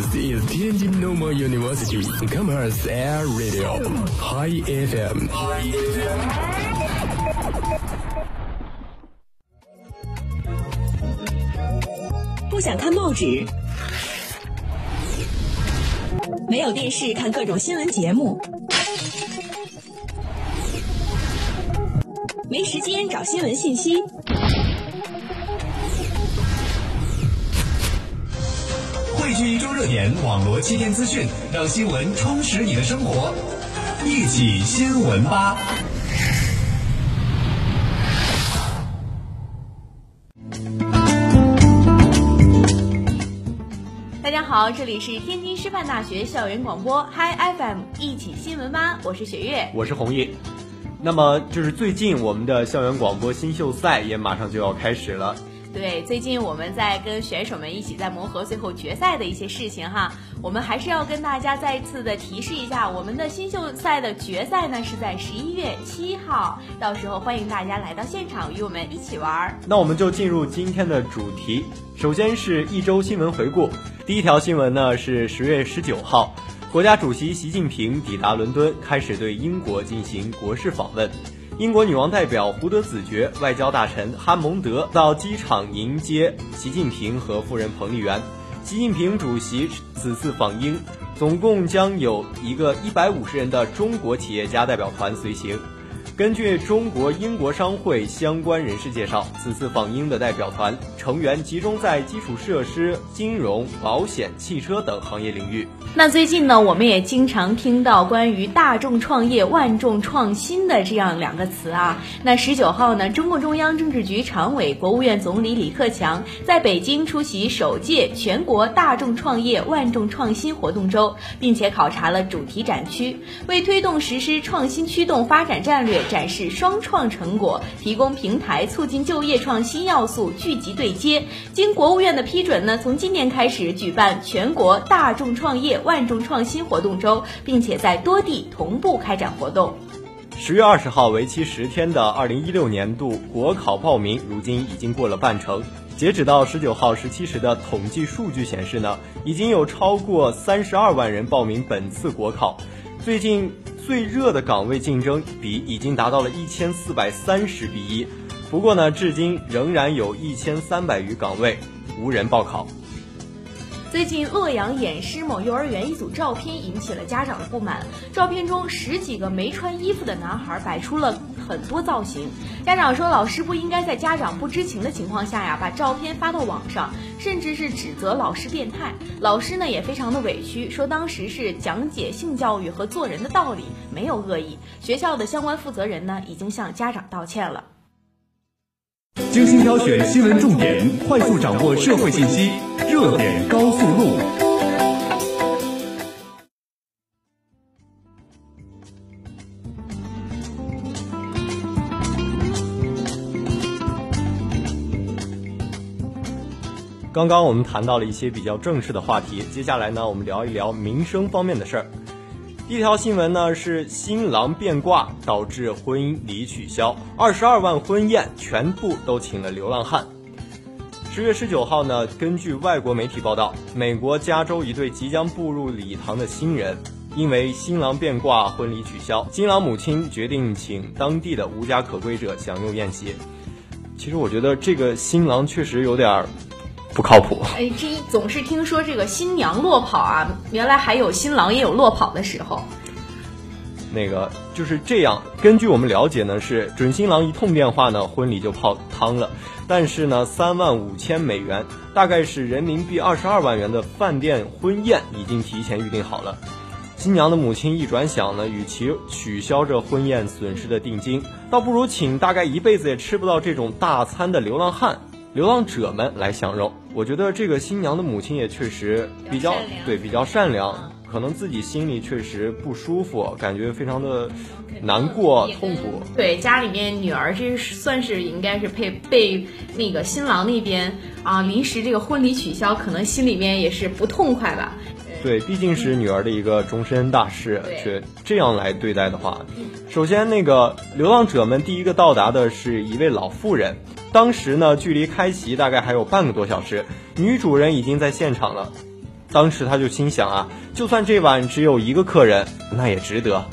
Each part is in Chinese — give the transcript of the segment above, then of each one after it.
This is Tianjin Normal University Commerce Air Radio High FM。不想看报纸，没有电视看各种新闻节目，没时间找新闻信息。汇聚一周热点，网罗七天资讯，让新闻充实你的生活。一起新闻吧！大家好，这里是天津师范大学校园广播 Hi FM 一起新闻吧，我是雪月，我是红叶。那么就是最近我们的校园广播新秀赛也马上就要开始了。对，最近我们在跟选手们一起在磨合最后决赛的一些事情哈，我们还是要跟大家再次的提示一下，我们的新秀赛的决赛呢是在十一月七号，到时候欢迎大家来到现场与我们一起玩。那我们就进入今天的主题，首先是一周新闻回顾。第一条新闻呢是十月十九号，国家主席习近平抵达伦敦，开始对英国进行国事访问。英国女王代表胡德子爵、外交大臣哈蒙德到机场迎接习近平和夫人彭丽媛。习近平主席此次访英，总共将有一个一百五十人的中国企业家代表团随行。根据中国英国商会相关人士介绍，此次访英的代表团成员集中在基础设施、金融、保险、汽车等行业领域。那最近呢，我们也经常听到关于“大众创业、万众创新”的这样两个词啊。那十九号呢，中共中央政治局常委、国务院总理李克强在北京出席首届全国大众创业、万众创新活动周，并且考察了主题展区，为推动实施创新驱动发展战略。展示双创成果，提供平台，促进就业创新要素聚集对接。经国务院的批准呢，从今年开始举办全国大众创业万众创新活动周，并且在多地同步开展活动。十月二十号，为期十天的二零一六年度国考报名，如今已经过了半程。截止到十九号十七时的统计数据显示呢，已经有超过三十二万人报名本次国考。最近。最热的岗位竞争比已经达到了一千四百三十比一，不过呢，至今仍然有一千三百余岗位无人报考。最近，洛阳偃师某幼儿园一组照片引起了家长的不满。照片中十几个没穿衣服的男孩摆出了很多造型。家长说，老师不应该在家长不知情的情况下呀，把照片发到网上，甚至是指责老师变态。老师呢也非常的委屈，说当时是讲解性教育和做人的道理，没有恶意。学校的相关负责人呢已经向家长道歉了。精心挑选新闻重点，快速掌握社会信息。热点高速路。刚刚我们谈到了一些比较正式的话题，接下来呢，我们聊一聊民生方面的事儿。第一条新闻呢是新郎变卦导致婚礼取消，二十二万婚宴全部都请了流浪汉。十月十九号呢，根据外国媒体报道，美国加州一对即将步入礼堂的新人，因为新郎变卦，婚礼取消，新郎母亲决定请当地的无家可归者享用宴席。其实我觉得这个新郎确实有点儿不靠谱。哎，这总是听说这个新娘落跑啊，原来还有新郎也有落跑的时候。那个就是这样，根据我们了解呢，是准新郎一通电话呢，婚礼就泡汤了。但是呢，三万五千美元，大概是人民币二十二万元的饭店婚宴已经提前预定好了。新娘的母亲一转想呢，与其取消这婚宴损失的定金，倒不如请大概一辈子也吃不到这种大餐的流浪汉、流浪者们来享用。我觉得这个新娘的母亲也确实比较对，比较善良。可能自己心里确实不舒服，感觉非常的难过、痛苦。对，家里面女儿这算是应该是被被那个新郎那边啊临时这个婚礼取消，可能心里面也是不痛快吧。对，毕竟是女儿的一个终身大事，却这样来对待的话，首先那个流浪者们第一个到达的是一位老妇人，当时呢距离开席大概还有半个多小时，女主人已经在现场了。当时他就心想啊，就算这晚只有一个客人，那也值得。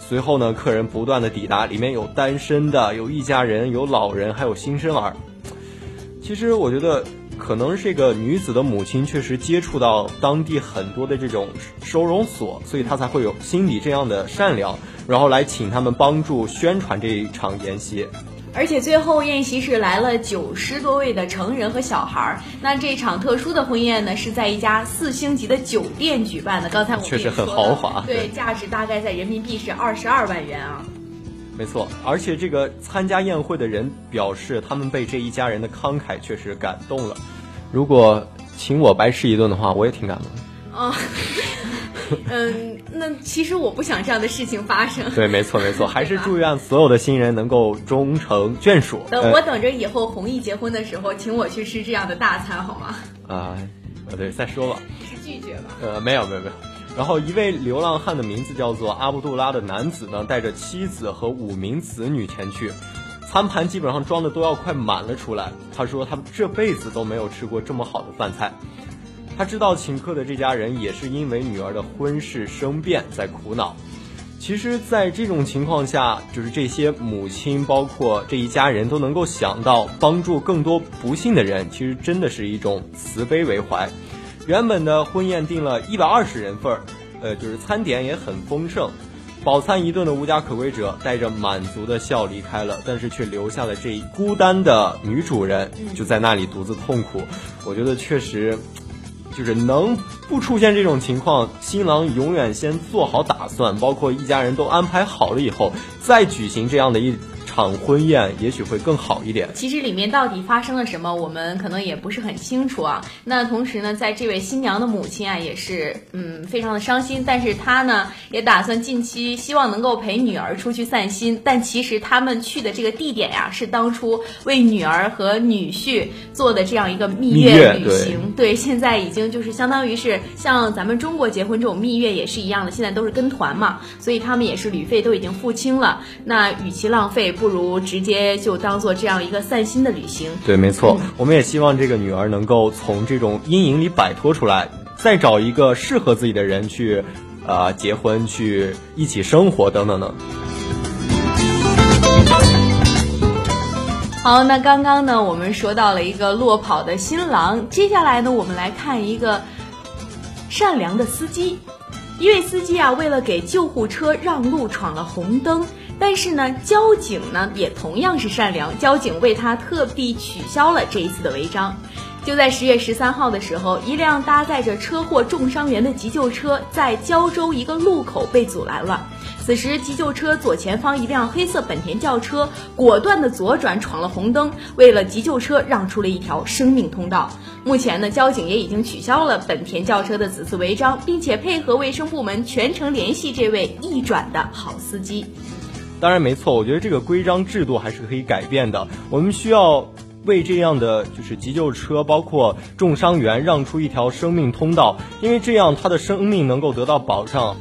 随后呢，客人不断的抵达，里面有单身的，有一家人，有老人，还有新生儿。其实我觉得，可能这个女子的母亲确实接触到当地很多的这种收容所，所以她才会有心里这样的善良，然后来请他们帮助宣传这一场宴席。而且最后宴席是来了九十多位的成人和小孩儿。那这场特殊的婚宴呢，是在一家四星级的酒店举办的。刚才我们确实很豪华，对，价值大概在人民币是二十二万元啊。没错，而且这个参加宴会的人表示，他们被这一家人的慷慨确实感动了。如果请我白吃一顿的话，我也挺感动。哦。嗯，那其实我不想这样的事情发生。对，没错没错，还是祝愿所有的新人能够终成眷属。等我等着以后弘毅结婚的时候，请我去吃这样的大餐好吗？啊，呃，对，再说吧。是拒绝吧？呃，没有没有没有。然后一位流浪汉的名字叫做阿布杜拉的男子呢，带着妻子和五名子女前去，餐盘基本上装的都要快满了出来。他说他这辈子都没有吃过这么好的饭菜。他知道请客的这家人也是因为女儿的婚事生变在苦恼。其实，在这种情况下，就是这些母亲，包括这一家人都能够想到帮助更多不幸的人，其实真的是一种慈悲为怀。原本的婚宴定了一百二十人份儿，呃，就是餐点也很丰盛，饱餐一顿的无家可归者带着满足的笑离开了，但是却留下了这孤单的女主人，就在那里独自痛苦。我觉得确实。就是能不出现这种情况，新郎永远先做好打算，包括一家人都安排好了以后，再举行这样的一。场婚宴也许会更好一点。其实里面到底发生了什么，我们可能也不是很清楚啊。那同时呢，在这位新娘的母亲啊，也是嗯非常的伤心。但是她呢，也打算近期希望能够陪女儿出去散心。但其实他们去的这个地点呀，是当初为女儿和女婿做的这样一个蜜月旅行。对，现在已经就是相当于是像咱们中国结婚这种蜜月也是一样的，现在都是跟团嘛，所以他们也是旅费都已经付清了。那与其浪费。不如直接就当做这样一个散心的旅行。对，没错，我们也希望这个女儿能够从这种阴影里摆脱出来，再找一个适合自己的人去，呃，结婚，去一起生活，等等等。好，那刚刚呢，我们说到了一个落跑的新郎，接下来呢，我们来看一个善良的司机。一位司机啊，为了给救护车让路，闯了红灯。但是呢，交警呢也同样是善良，交警为他特地取消了这一次的违章。就在十月十三号的时候，一辆搭载着车祸重伤员的急救车在胶州一个路口被阻拦了。此时，急救车左前方一辆黑色本田轿车果断的左转闯了红灯，为了急救车让出了一条生命通道。目前呢，交警也已经取消了本田轿车的此次违章，并且配合卫生部门全程联系这位易转的好司机。当然没错，我觉得这个规章制度还是可以改变的。我们需要为这样的就是急救车，包括重伤员让出一条生命通道，因为这样他的生命能够得到保障。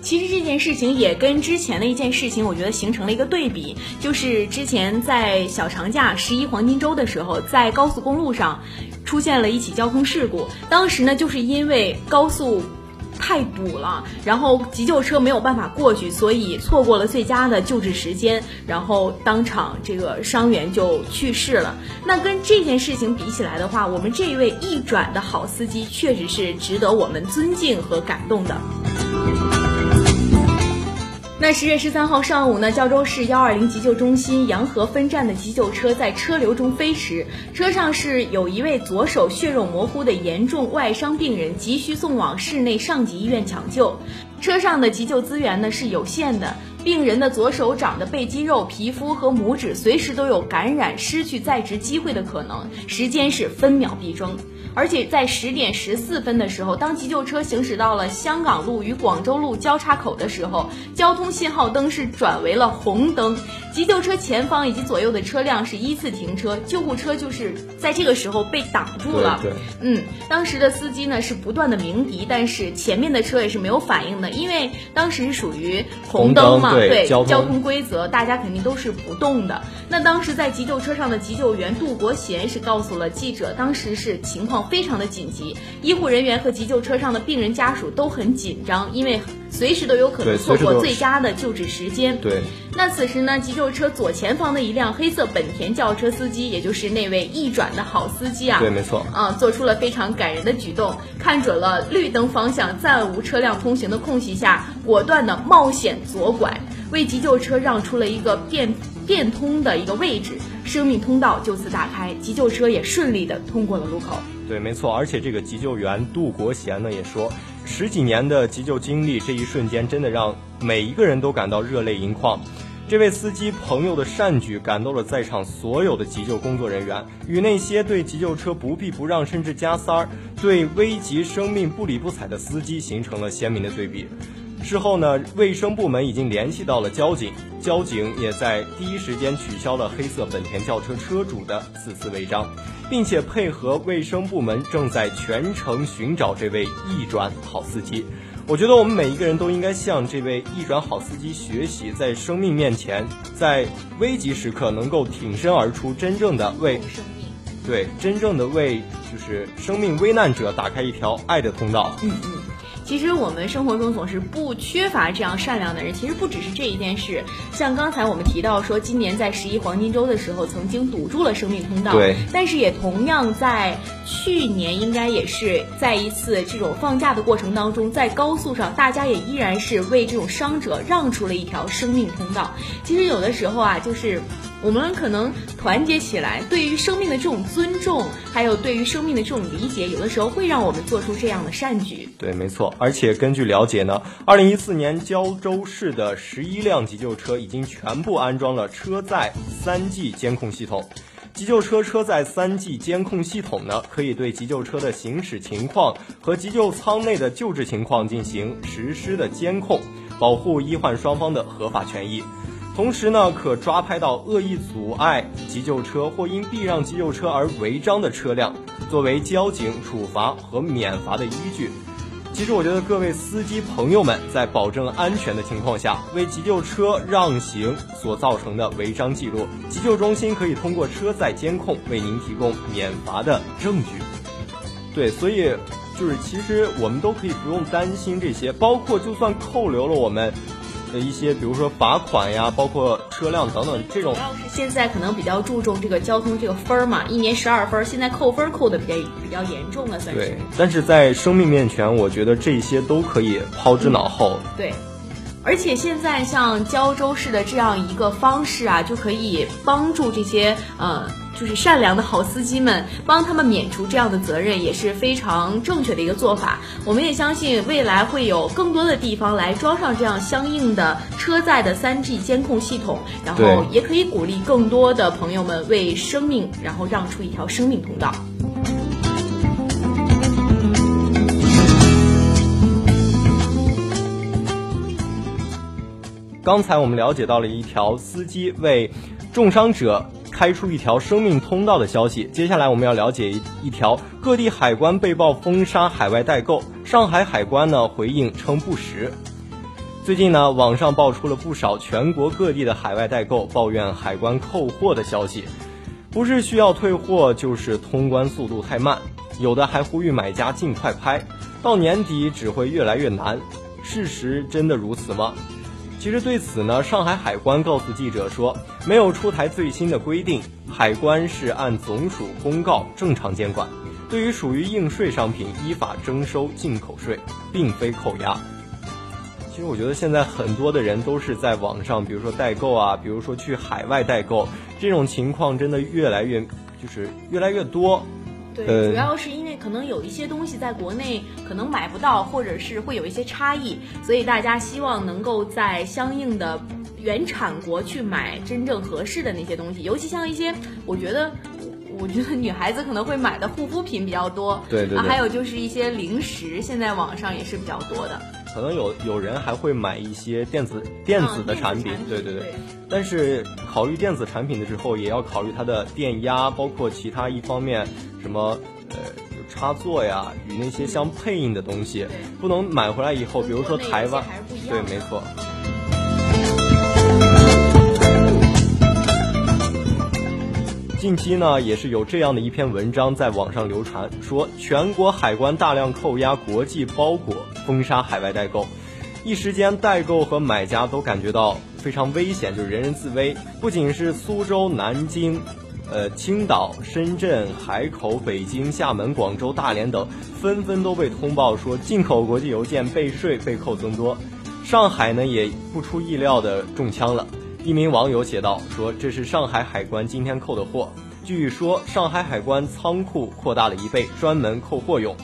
其实这件事情也跟之前的一件事情，我觉得形成了一个对比，就是之前在小长假十一黄金周的时候，在高速公路上出现了一起交通事故，当时呢就是因为高速。太堵了，然后急救车没有办法过去，所以错过了最佳的救治时间，然后当场这个伤员就去世了。那跟这件事情比起来的话，我们这一位一转的好司机确实是值得我们尊敬和感动的。那十月十三号上午呢，胶州市幺二零急救中心洋河分站的急救车在车流中飞驰，车上是有一位左手血肉模糊的严重外伤病人，急需送往市内上级医院抢救。车上的急救资源呢是有限的，病人的左手掌的背肌肉、皮肤和拇指随时都有感染、失去在职机会的可能，时间是分秒必争。而且在十点十四分的时候，当急救车行驶到了香港路与广州路交叉口的时候，交通信号灯是转为了红灯。急救车前方以及左右的车辆是依次停车，救护车就是在这个时候被挡住了。对，嗯，当时的司机呢是不断的鸣笛，但是前面的车也是没有反应的，因为当时是属于红灯嘛。对交通规则，大家肯定都是不动的。那当时在急救车上的急救员杜国贤是告诉了记者，当时是情况非常的紧急，医护人员和急救车上的病人家属都很紧张，因为随时都有可能错过最佳的救治时间。对。那此时呢，急救车左前方的一辆黑色本田轿车司机，也就是那位易转的好司机啊，对，没错，啊，做出了非常感人的举动，看准了绿灯方向暂无车辆通行的空隙下，果断的冒险左拐，为急救车让出了一个变变通的一个位置，生命通道就此打开，急救车也顺利的通过了路口。对，没错，而且这个急救员杜国贤呢也说，十几年的急救经历，这一瞬间真的让每一个人都感到热泪盈眶。这位司机朋友的善举感动了在场所有的急救工作人员，与那些对急救车不避不让甚至加塞儿、对危及生命不理不睬的司机形成了鲜明的对比。事后呢，卫生部门已经联系到了交警，交警也在第一时间取消了黑色本田轿车车主的此次违章，并且配合卫生部门正在全城寻找这位易转好司机。我觉得我们每一个人都应该向这位易转好司机学习，在生命面前，在危急时刻能够挺身而出，真正的为生命，对，真正的为就是生命危难者打开一条爱的通道。嗯嗯。其实我们生活中总是不缺乏这样善良的人。其实不只是这一件事，像刚才我们提到说，今年在十一黄金周的时候，曾经堵住了生命通道。对。但是也同样在去年，应该也是在一次这种放假的过程当中，在高速上，大家也依然是为这种伤者让出了一条生命通道。其实有的时候啊，就是。我们可能团结起来，对于生命的这种尊重，还有对于生命的这种理解，有的时候会让我们做出这样的善举。对，没错。而且根据了解呢，二零一四年胶州市的十一辆急救车已经全部安装了车载三 G 监控系统。急救车车载三 G 监控系统呢，可以对急救车的行驶情况和急救舱内的救治情况进行实时的监控，保护医患双方的合法权益。同时呢，可抓拍到恶意阻碍急救车或因避让急救车而违章的车辆，作为交警处罚和免罚的依据。其实，我觉得各位司机朋友们在保证安全的情况下，为急救车让行所造成的违章记录，急救中心可以通过车载监控为您提供免罚的证据。对，所以就是其实我们都可以不用担心这些，包括就算扣留了我们。的一些，比如说罚款呀，包括车辆等等这种。主要是现在可能比较注重这个交通这个分儿嘛，一年十二分，现在扣分扣的比较比较严重了，算是。对，但是在生命面前，我觉得这些都可以抛之脑后。对，而且现在像胶州市的这样一个方式啊，就可以帮助这些呃。就是善良的好司机们，帮他们免除这样的责任，也是非常正确的一个做法。我们也相信未来会有更多的地方来装上这样相应的车载的三 G 监控系统，然后也可以鼓励更多的朋友们为生命，然后让出一条生命通道。刚才我们了解到了一条司机为重伤者。开出一条生命通道的消息。接下来我们要了解一一条各地海关被曝封杀海外代购，上海海关呢回应称不实。最近呢，网上爆出了不少全国各地的海外代购抱怨海关扣货的消息，不是需要退货，就是通关速度太慢，有的还呼吁买家尽快拍，到年底只会越来越难。事实真的如此吗？其实对此呢，上海海关告诉记者说，没有出台最新的规定，海关是按总署公告正常监管。对于属于应税商品，依法征收进口税，并非扣押。其实我觉得现在很多的人都是在网上，比如说代购啊，比如说去海外代购，这种情况真的越来越，就是越来越多。对，主要是因为可能有一些东西在国内可能买不到，或者是会有一些差异，所以大家希望能够在相应的原产国去买真正合适的那些东西。尤其像一些，我觉得，我觉得女孩子可能会买的护肤品比较多，对对，还有就是一些零食，现在网上也是比较多的。可能有有人还会买一些电子电子的产品，对对对。但是考虑电子产品的时候，也要考虑它的电压，包括其他一方面，什么呃插座呀，与那些相配应的东西，不能买回来以后，比如说台湾，对，没错。近期呢，也是有这样的一篇文章在网上流传，说全国海关大量扣押国际包裹，封杀海外代购，一时间代购和买家都感觉到非常危险，就人人自危。不仅是苏州、南京、呃青岛、深圳、海口、北京、厦门、广州、大连等，纷纷都被通报说进口国际邮件被税被扣增多。上海呢，也不出意料的中枪了。一名网友写道：“说这是上海海关今天扣的货。据说上海海关仓库扩大了一倍，专门扣货用。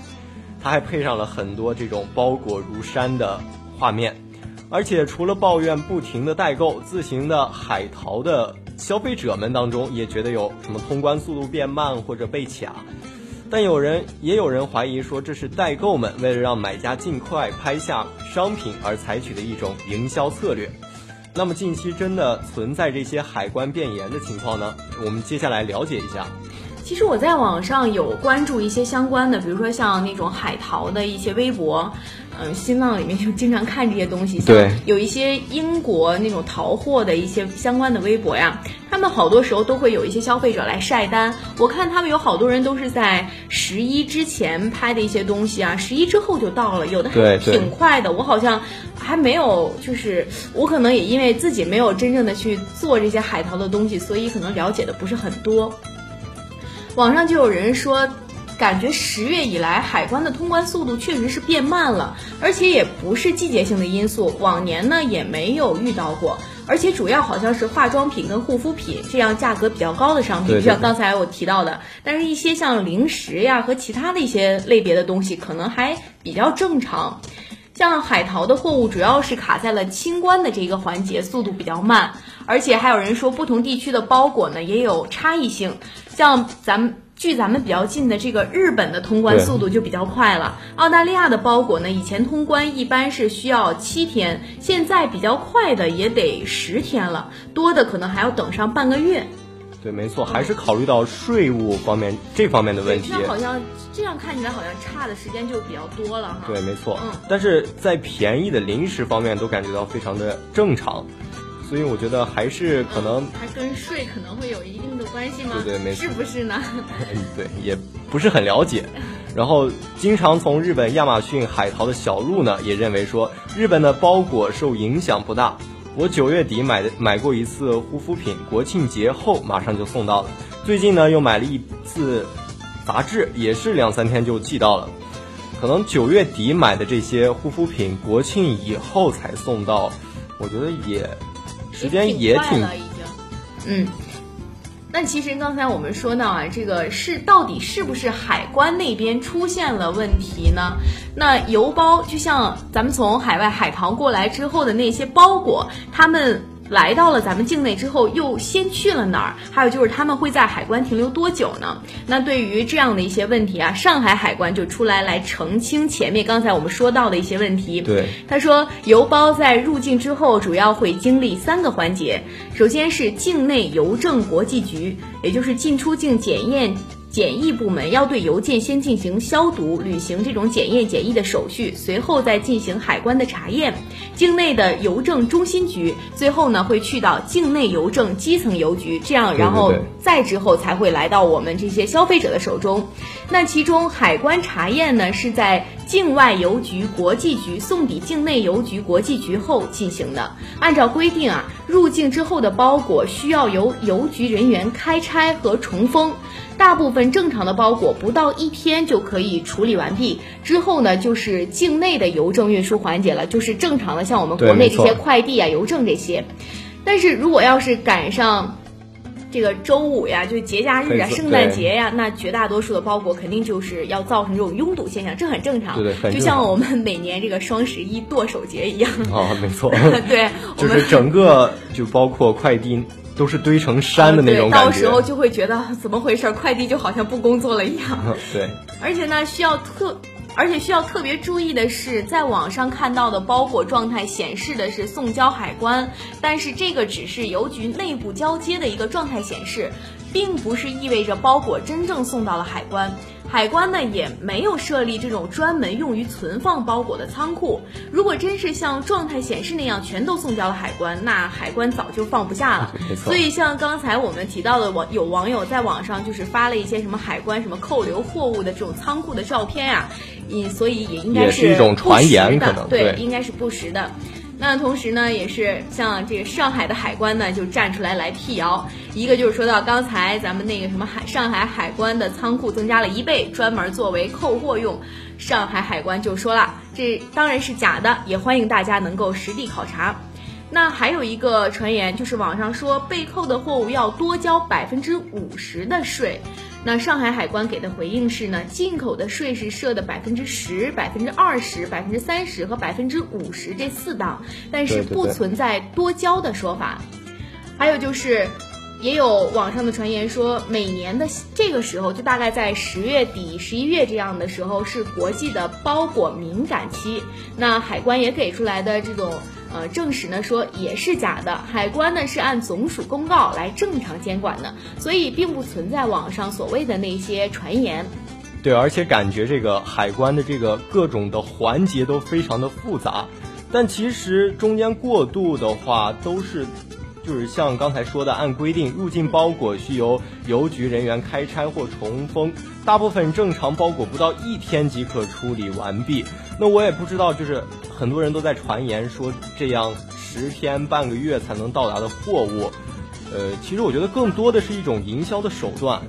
他还配上了很多这种包裹如山的画面。而且除了抱怨不停的代购，自行的海淘的消费者们当中也觉得有什么通关速度变慢或者被卡。但有人也有人怀疑说，这是代购们为了让买家尽快拍下商品而采取的一种营销策略。”那么近期真的存在这些海关变严的情况呢？我们接下来了解一下。其实我在网上有关注一些相关的，比如说像那种海淘的一些微博，嗯，新浪里面就经常看这些东西。对，有一些英国那种淘货的一些相关的微博呀，他们好多时候都会有一些消费者来晒单。我看他们有好多人都是在十一之前拍的一些东西啊，十一之后就到了，有的还挺快的。我好像还没有，就是我可能也因为自己没有真正的去做这些海淘的东西，所以可能了解的不是很多。网上就有人说，感觉十月以来海关的通关速度确实是变慢了，而且也不是季节性的因素，往年呢也没有遇到过，而且主要好像是化妆品跟护肤品这样价格比较高的商品，就像刚才我提到的，但是一些像零食呀和其他的一些类别的东西，可能还比较正常。像海淘的货物主要是卡在了清关的这个环节，速度比较慢，而且还有人说不同地区的包裹呢也有差异性。像咱们距咱们比较近的这个日本的通关速度就比较快了，澳大利亚的包裹呢，以前通关一般是需要七天，现在比较快的也得十天了，多的可能还要等上半个月。对，没错，还是考虑到税务方面这方面的问题。那好像这样看起来好像差的时间就比较多了哈。对，没错。嗯，但是在便宜的零食方面都感觉到非常的正常。所以我觉得还是可能，它跟税可能会有一定的关系吗？对对，没错，是不是呢？对，也不是很了解。然后，经常从日本亚马逊海淘的小鹿呢，也认为说日本的包裹受影响不大。我九月底买的买过一次护肤品，国庆节后马上就送到了。最近呢，又买了一次杂志，也是两三天就寄到了。可能九月底买的这些护肤品，国庆以后才送到，我觉得也。时间也挺了，已经，嗯，那其实刚才我们说到啊，这个是到底是不是海关那边出现了问题呢？那邮包就像咱们从海外海淘过来之后的那些包裹，他们。来到了咱们境内之后，又先去了哪儿？还有就是他们会在海关停留多久呢？那对于这样的一些问题啊，上海海关就出来来澄清前面刚才我们说到的一些问题。对，他说邮包在入境之后，主要会经历三个环节，首先是境内邮政国际局，也就是进出境检验。检疫部门要对邮件先进行消毒，履行这种检验检疫的手续，随后再进行海关的查验。境内的邮政中心局最后呢会去到境内邮政基层邮局，这样然后再之后才会来到我们这些消费者的手中。那其中海关查验呢是在境外邮局国际局送抵境内邮局国际局后进行的。按照规定啊，入境之后的包裹需要由邮局人员开拆和重封。大部分正常的包裹不到一天就可以处理完毕，之后呢就是境内的邮政运输环节了，就是正常的像我们国内这些快递啊、邮政这些。但是如果要是赶上这个周五呀，就节假日啊、圣诞节呀，那绝大多数的包裹肯定就是要造成这种拥堵现象，这很正常。对对，就像我们每年这个双十一剁手节一样。啊，没错。对，就是整个就包括快递。都是堆成山的那种感觉，到时候就会觉得怎么回事？快递就好像不工作了一样。对，而且呢，需要特，而且需要特别注意的是，在网上看到的包裹状态显示的是送交海关，但是这个只是邮局内部交接的一个状态显示，并不是意味着包裹真正送到了海关。海关呢也没有设立这种专门用于存放包裹的仓库。如果真是像状态显示那样全都送交了海关，那海关早就放不下了。所以像刚才我们提到的网有网友在网上就是发了一些什么海关什么扣留货物的这种仓库的照片呀，嗯，所以也应该是一种传言，可能对，应该是不实的。那同时呢，也是像这个上海的海关呢，就站出来来辟谣。一个就是说到刚才咱们那个什么海上海海关的仓库增加了一倍，专门作为扣货用。上海海关就说了，这当然是假的，也欢迎大家能够实地考察。那还有一个传言，就是网上说被扣的货物要多交百分之五十的税。那上海海关给的回应是呢，进口的税是设的百分之十、百分之二十、百分之三十和百分之五十这四档，但是不存在多交的说法。还有就是，也有网上的传言说，每年的这个时候，就大概在十月底、十一月这样的时候，是国际的包裹敏感期。那海关也给出来的这种。呃，证实呢说也是假的，海关呢是按总署公告来正常监管的，所以并不存在网上所谓的那些传言。对，而且感觉这个海关的这个各种的环节都非常的复杂，但其实中间过渡的话都是，就是像刚才说的，按规定入境包裹需由邮局人员开拆或重封，大部分正常包裹不到一天即可处理完毕。那我也不知道，就是很多人都在传言说这样十天半个月才能到达的货物，呃，其实我觉得更多的是一种营销的手段。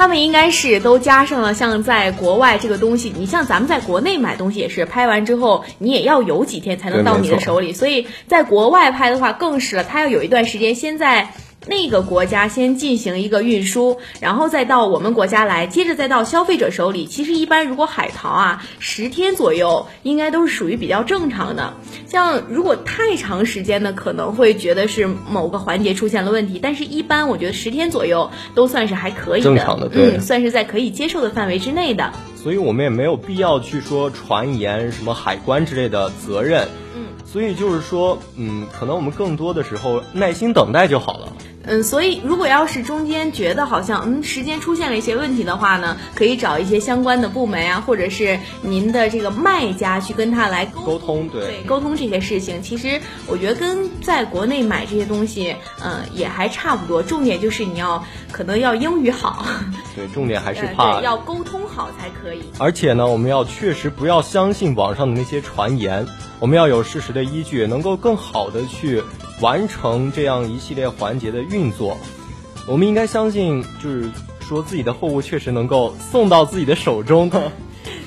他们应该是都加上了像在国外这个东西，你像咱们在国内买东西也是拍完之后你也要有几天才能到你的手里，所以在国外拍的话更是了，他要有一段时间先在。那个国家先进行一个运输，然后再到我们国家来，接着再到消费者手里。其实一般如果海淘啊，十天左右应该都是属于比较正常的。像如果太长时间的，可能会觉得是某个环节出现了问题。但是一般我觉得十天左右都算是还可以的，正常的，对，算是在可以接受的范围之内的。所以我们也没有必要去说传言什么海关之类的责任。嗯，所以就是说，嗯，可能我们更多的时候耐心等待就好了。嗯，所以如果要是中间觉得好像嗯时间出现了一些问题的话呢，可以找一些相关的部门啊，或者是您的这个卖家去跟他来沟通，对，沟通这些事情。其实我觉得跟在国内买这些东西，嗯，也还差不多。重点就是你要可能要英语好，对，重点还是 怕要沟通好才可以。而且呢，我们要确实不要相信网上的那些传言，我们要有事实的依据，能够更好的去。完成这样一系列环节的运作，我们应该相信，就是说自己的货物确实能够送到自己的手中。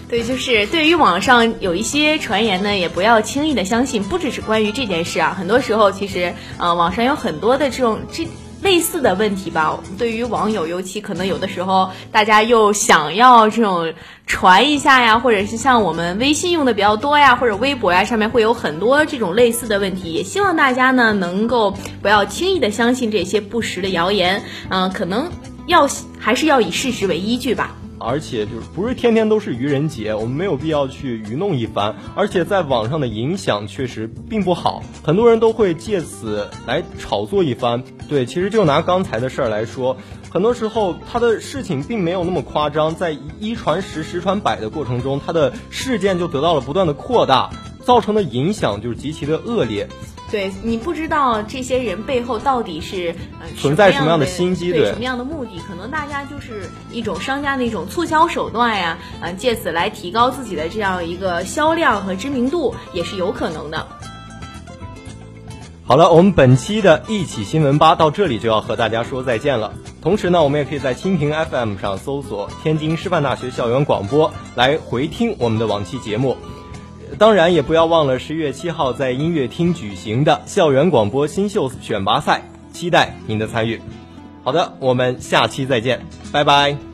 对，就是对于网上有一些传言呢，也不要轻易的相信。不只是关于这件事啊，很多时候其实，呃，网上有很多的这种这。类似的问题吧，对于网友，尤其可能有的时候大家又想要这种传一下呀，或者是像我们微信用的比较多呀，或者微博呀，上面会有很多这种类似的问题。也希望大家呢能够不要轻易的相信这些不实的谣言，嗯，可能要还是要以事实为依据吧。而且就是不是天天都是愚人节，我们没有必要去愚弄一番。而且在网上的影响确实并不好，很多人都会借此来炒作一番。对，其实就拿刚才的事儿来说，很多时候他的事情并没有那么夸张，在一传十、十传百的过程中，他的事件就得到了不断的扩大，造成的影响就是极其的恶劣。对你不知道这些人背后到底是呃存在什么样的心机，对什么样的目的？可能大家就是一种商家的一种促销手段呀，呃，借此来提高自己的这样一个销量和知名度，也是有可能的。好了，我们本期的一起新闻吧到这里就要和大家说再见了。同时呢，我们也可以在蜻蜓 FM 上搜索天津师范大学校园广播来回听我们的往期节目。当然，也不要忘了十月七号在音乐厅举行的校园广播新秀选拔赛，期待您的参与。好的，我们下期再见，拜拜。